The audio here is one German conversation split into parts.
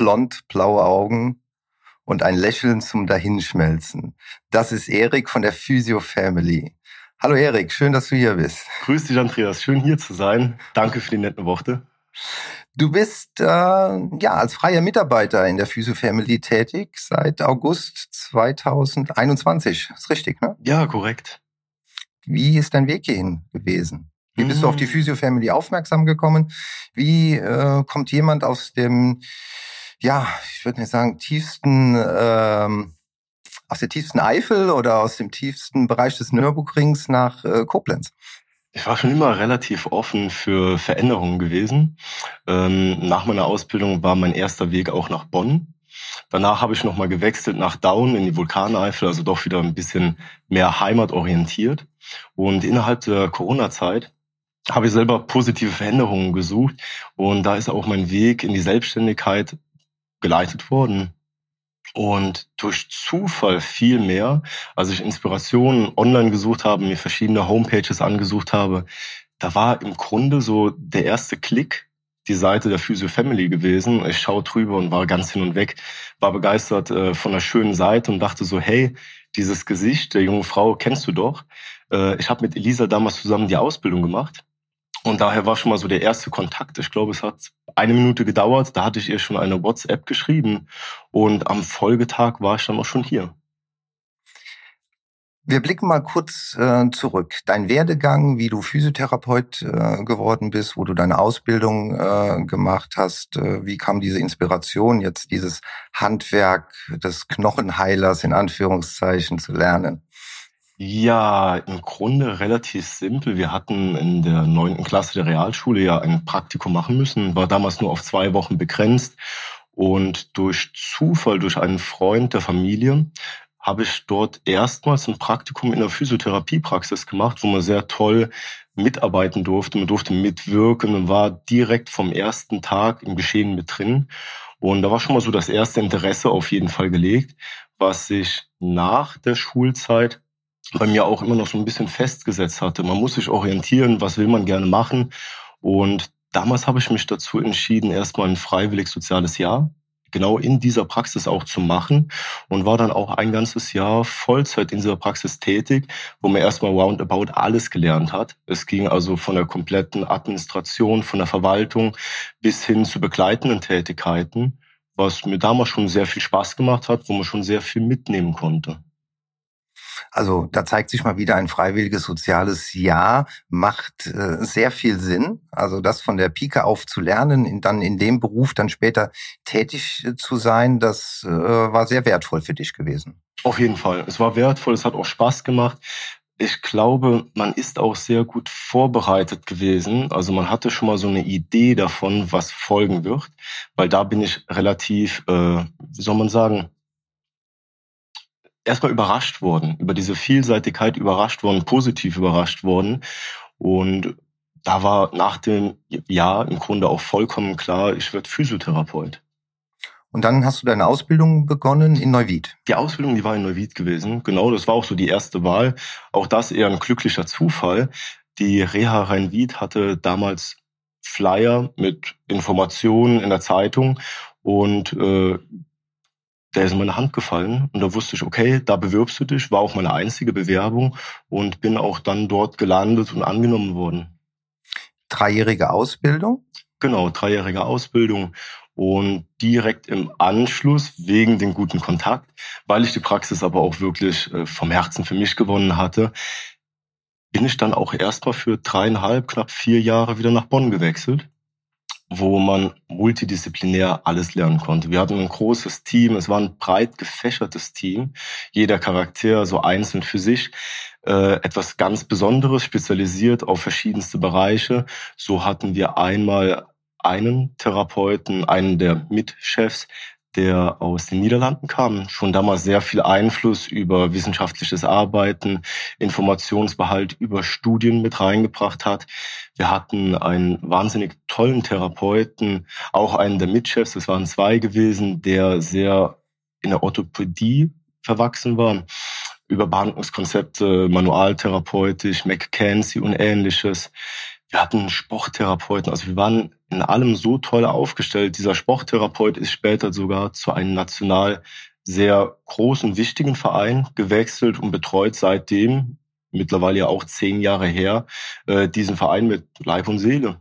blond, blaue Augen und ein Lächeln zum Dahinschmelzen. Das ist Erik von der Physio Family. Hallo Erik, schön, dass du hier bist. Grüß dich, Andreas. Schön hier zu sein. Danke für die netten Worte. Du bist äh, ja als freier Mitarbeiter in der Physio Family tätig seit August 2021. Ist richtig, ne? Ja, korrekt. Wie ist dein Weg hierhin gewesen? Wie bist du auf die mhm. Physio Family aufmerksam gekommen? Wie äh, kommt jemand aus dem, ja, ich würde nicht sagen, tiefsten, ähm, aus der tiefsten Eifel oder aus dem tiefsten Bereich des Nürburgrings nach äh, Koblenz? Ich war schon immer relativ offen für Veränderungen gewesen. Ähm, nach meiner Ausbildung war mein erster Weg auch nach Bonn. Danach habe ich nochmal gewechselt nach Down in die Vulkaneifel, also doch wieder ein bisschen mehr heimatorientiert. Und innerhalb der Corona-Zeit habe ich selber positive Veränderungen gesucht und da ist auch mein Weg in die Selbstständigkeit geleitet worden. Und durch Zufall viel mehr, als ich Inspirationen online gesucht habe, mir verschiedene Homepages angesucht habe, da war im Grunde so der erste Klick die Seite der Physio Family gewesen. Ich schaue drüber und war ganz hin und weg, war begeistert äh, von der schönen Seite und dachte so, hey, dieses Gesicht der jungen Frau kennst du doch. Äh, ich habe mit Elisa damals zusammen die Ausbildung gemacht und daher war schon mal so der erste Kontakt. Ich glaube, es hat eine Minute gedauert. Da hatte ich ihr schon eine WhatsApp geschrieben. Und am Folgetag war ich dann auch schon hier. Wir blicken mal kurz äh, zurück. Dein Werdegang, wie du Physiotherapeut äh, geworden bist, wo du deine Ausbildung äh, gemacht hast. Äh, wie kam diese Inspiration, jetzt dieses Handwerk des Knochenheilers in Anführungszeichen zu lernen? Ja, im Grunde relativ simpel. Wir hatten in der neunten Klasse der Realschule ja ein Praktikum machen müssen, war damals nur auf zwei Wochen begrenzt. Und durch Zufall, durch einen Freund der Familie, habe ich dort erstmals ein Praktikum in der Physiotherapiepraxis gemacht, wo man sehr toll mitarbeiten durfte. Man durfte mitwirken und war direkt vom ersten Tag im Geschehen mit drin. Und da war schon mal so das erste Interesse auf jeden Fall gelegt, was sich nach der Schulzeit bei mir auch immer noch so ein bisschen festgesetzt hatte. Man muss sich orientieren, was will man gerne machen. Und damals habe ich mich dazu entschieden, erstmal ein freiwillig soziales Jahr genau in dieser Praxis auch zu machen und war dann auch ein ganzes Jahr Vollzeit in dieser Praxis tätig, wo man erstmal roundabout alles gelernt hat. Es ging also von der kompletten Administration, von der Verwaltung bis hin zu begleitenden Tätigkeiten, was mir damals schon sehr viel Spaß gemacht hat, wo man schon sehr viel mitnehmen konnte. Also da zeigt sich mal wieder ein freiwilliges soziales Jahr macht äh, sehr viel Sinn. Also das von der Pike auf zu lernen, in, dann in dem Beruf dann später tätig äh, zu sein, das äh, war sehr wertvoll für dich gewesen. Auf jeden Fall. Es war wertvoll, es hat auch Spaß gemacht. Ich glaube, man ist auch sehr gut vorbereitet gewesen. Also man hatte schon mal so eine Idee davon, was folgen wird, weil da bin ich relativ, äh, wie soll man sagen, erstmal überrascht worden, über diese Vielseitigkeit überrascht worden, positiv überrascht worden. Und da war nach dem Jahr im Grunde auch vollkommen klar, ich werde Physiotherapeut. Und dann hast du deine Ausbildung begonnen in Neuwied. Die Ausbildung, die war in Neuwied gewesen. Genau, das war auch so die erste Wahl. Auch das eher ein glücklicher Zufall. Die Reha Rhein-Wied hatte damals Flyer mit Informationen in der Zeitung und äh, der ist in meine Hand gefallen und da wusste ich, okay, da bewirbst du dich, war auch meine einzige Bewerbung und bin auch dann dort gelandet und angenommen worden. Dreijährige Ausbildung? Genau, dreijährige Ausbildung und direkt im Anschluss wegen dem guten Kontakt, weil ich die Praxis aber auch wirklich äh, vom Herzen für mich gewonnen hatte, bin ich dann auch erstmal für dreieinhalb, knapp vier Jahre wieder nach Bonn gewechselt wo man multidisziplinär alles lernen konnte. Wir hatten ein großes Team, es war ein breit gefächertes Team, jeder Charakter so einzeln für sich, äh, etwas ganz Besonderes, spezialisiert auf verschiedenste Bereiche. So hatten wir einmal einen Therapeuten, einen der Mitchefs, der aus den Niederlanden kam, schon damals sehr viel Einfluss über wissenschaftliches Arbeiten, Informationsbehalt über Studien mit reingebracht hat. Wir hatten einen wahnsinnig tollen Therapeuten, auch einen der Mitchefs, es waren zwei gewesen, der sehr in der Orthopädie verwachsen war, über Behandlungskonzepte, Manualtherapeutisch, McKenzie und ähnliches. Wir hatten Sporttherapeuten, also wir waren in allem so toll aufgestellt. Dieser Sporttherapeut ist später sogar zu einem national sehr großen, wichtigen Verein gewechselt und betreut seitdem, mittlerweile ja auch zehn Jahre her, äh, diesen Verein mit Leib und Seele.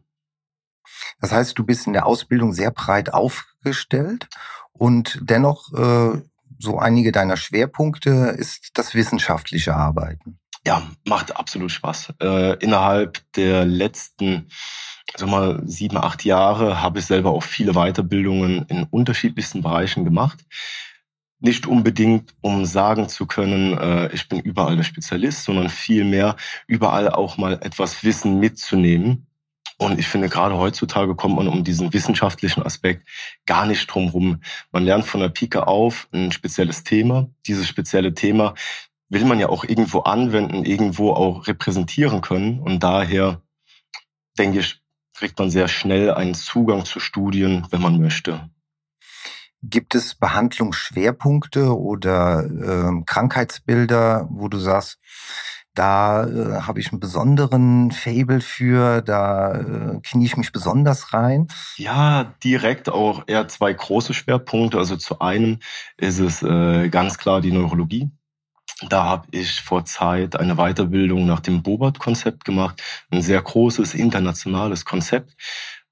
Das heißt, du bist in der Ausbildung sehr breit aufgestellt und dennoch äh, so einige deiner Schwerpunkte ist das wissenschaftliche Arbeiten. Ja, macht absolut Spaß. Äh, innerhalb der letzten sag mal, sieben, acht Jahre habe ich selber auch viele Weiterbildungen in unterschiedlichsten Bereichen gemacht. Nicht unbedingt, um sagen zu können, äh, ich bin überall der Spezialist, sondern vielmehr überall auch mal etwas Wissen mitzunehmen. Und ich finde, gerade heutzutage kommt man um diesen wissenschaftlichen Aspekt gar nicht drum rum. Man lernt von der Pike auf ein spezielles Thema. Dieses spezielle Thema will man ja auch irgendwo anwenden, irgendwo auch repräsentieren können. Und daher denke ich, kriegt man sehr schnell einen Zugang zu Studien, wenn man möchte. Gibt es Behandlungsschwerpunkte oder äh, Krankheitsbilder, wo du sagst, da äh, habe ich einen besonderen Fable für, da äh, knie ich mich besonders rein? Ja, direkt auch eher zwei große Schwerpunkte. Also zu einem ist es äh, ganz klar die Neurologie. Da habe ich vor Zeit eine Weiterbildung nach dem Bobart-Konzept gemacht. Ein sehr großes internationales Konzept,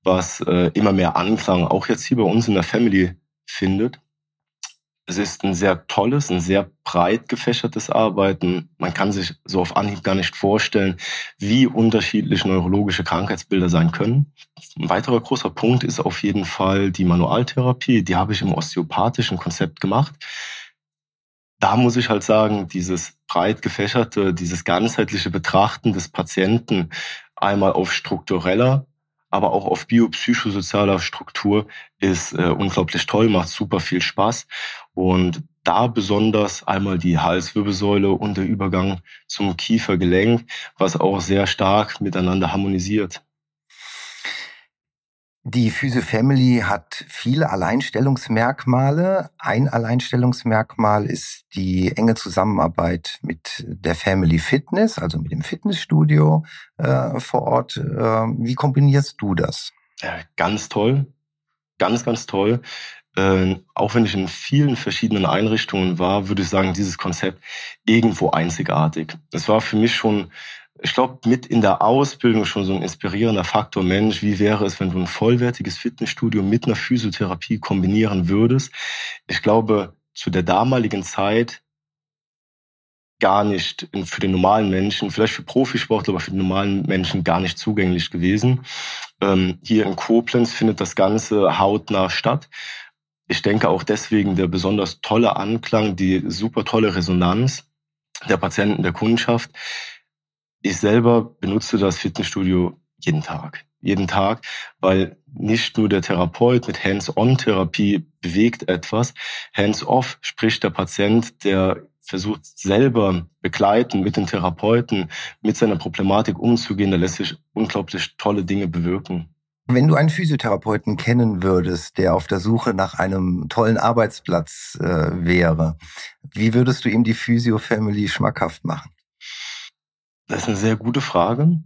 was äh, immer mehr Anklang auch jetzt hier bei uns in der Family findet. Es ist ein sehr tolles, ein sehr breit gefächertes Arbeiten. Man kann sich so auf Anhieb gar nicht vorstellen, wie unterschiedlich neurologische Krankheitsbilder sein können. Ein weiterer großer Punkt ist auf jeden Fall die Manualtherapie. Die habe ich im osteopathischen Konzept gemacht da muss ich halt sagen, dieses breit gefächerte, dieses ganzheitliche Betrachten des Patienten einmal auf struktureller, aber auch auf biopsychosozialer Struktur ist äh, unglaublich toll, macht super viel Spaß. Und da besonders einmal die Halswirbelsäule und der Übergang zum Kiefergelenk, was auch sehr stark miteinander harmonisiert. Die Physio Family hat viele Alleinstellungsmerkmale. Ein Alleinstellungsmerkmal ist die enge Zusammenarbeit mit der Family Fitness, also mit dem Fitnessstudio äh, vor Ort. Äh, wie kombinierst du das? Ja, ganz toll, ganz, ganz toll. Äh, auch wenn ich in vielen verschiedenen Einrichtungen war, würde ich sagen, dieses Konzept irgendwo einzigartig. Es war für mich schon ich glaube, mit in der Ausbildung schon so ein inspirierender Faktor, Mensch, wie wäre es, wenn du ein vollwertiges Fitnessstudio mit einer Physiotherapie kombinieren würdest? Ich glaube, zu der damaligen Zeit gar nicht für den normalen Menschen, vielleicht für Profisportler, aber für den normalen Menschen gar nicht zugänglich gewesen. Ähm, hier in Koblenz findet das Ganze hautnah statt. Ich denke auch deswegen der besonders tolle Anklang, die super tolle Resonanz der Patienten, der Kundschaft ich selber benutze das Fitnessstudio jeden Tag. Jeden Tag, weil nicht nur der Therapeut mit Hands-on-Therapie bewegt etwas. Hands-off spricht der Patient, der versucht selber begleiten mit den Therapeuten, mit seiner Problematik umzugehen. Da lässt sich unglaublich tolle Dinge bewirken. Wenn du einen Physiotherapeuten kennen würdest, der auf der Suche nach einem tollen Arbeitsplatz äh, wäre, wie würdest du ihm die Physio-Family schmackhaft machen? Das ist eine sehr gute Frage.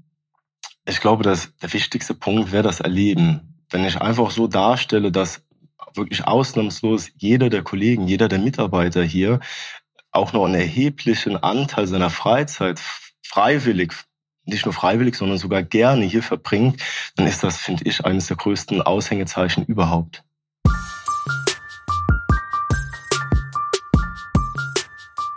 Ich glaube, dass der wichtigste Punkt wäre das Erleben. Wenn ich einfach so darstelle, dass wirklich ausnahmslos jeder der Kollegen, jeder der Mitarbeiter hier auch noch einen erheblichen Anteil seiner Freizeit freiwillig, nicht nur freiwillig, sondern sogar gerne hier verbringt, dann ist das, finde ich, eines der größten Aushängezeichen überhaupt.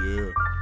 Yeah.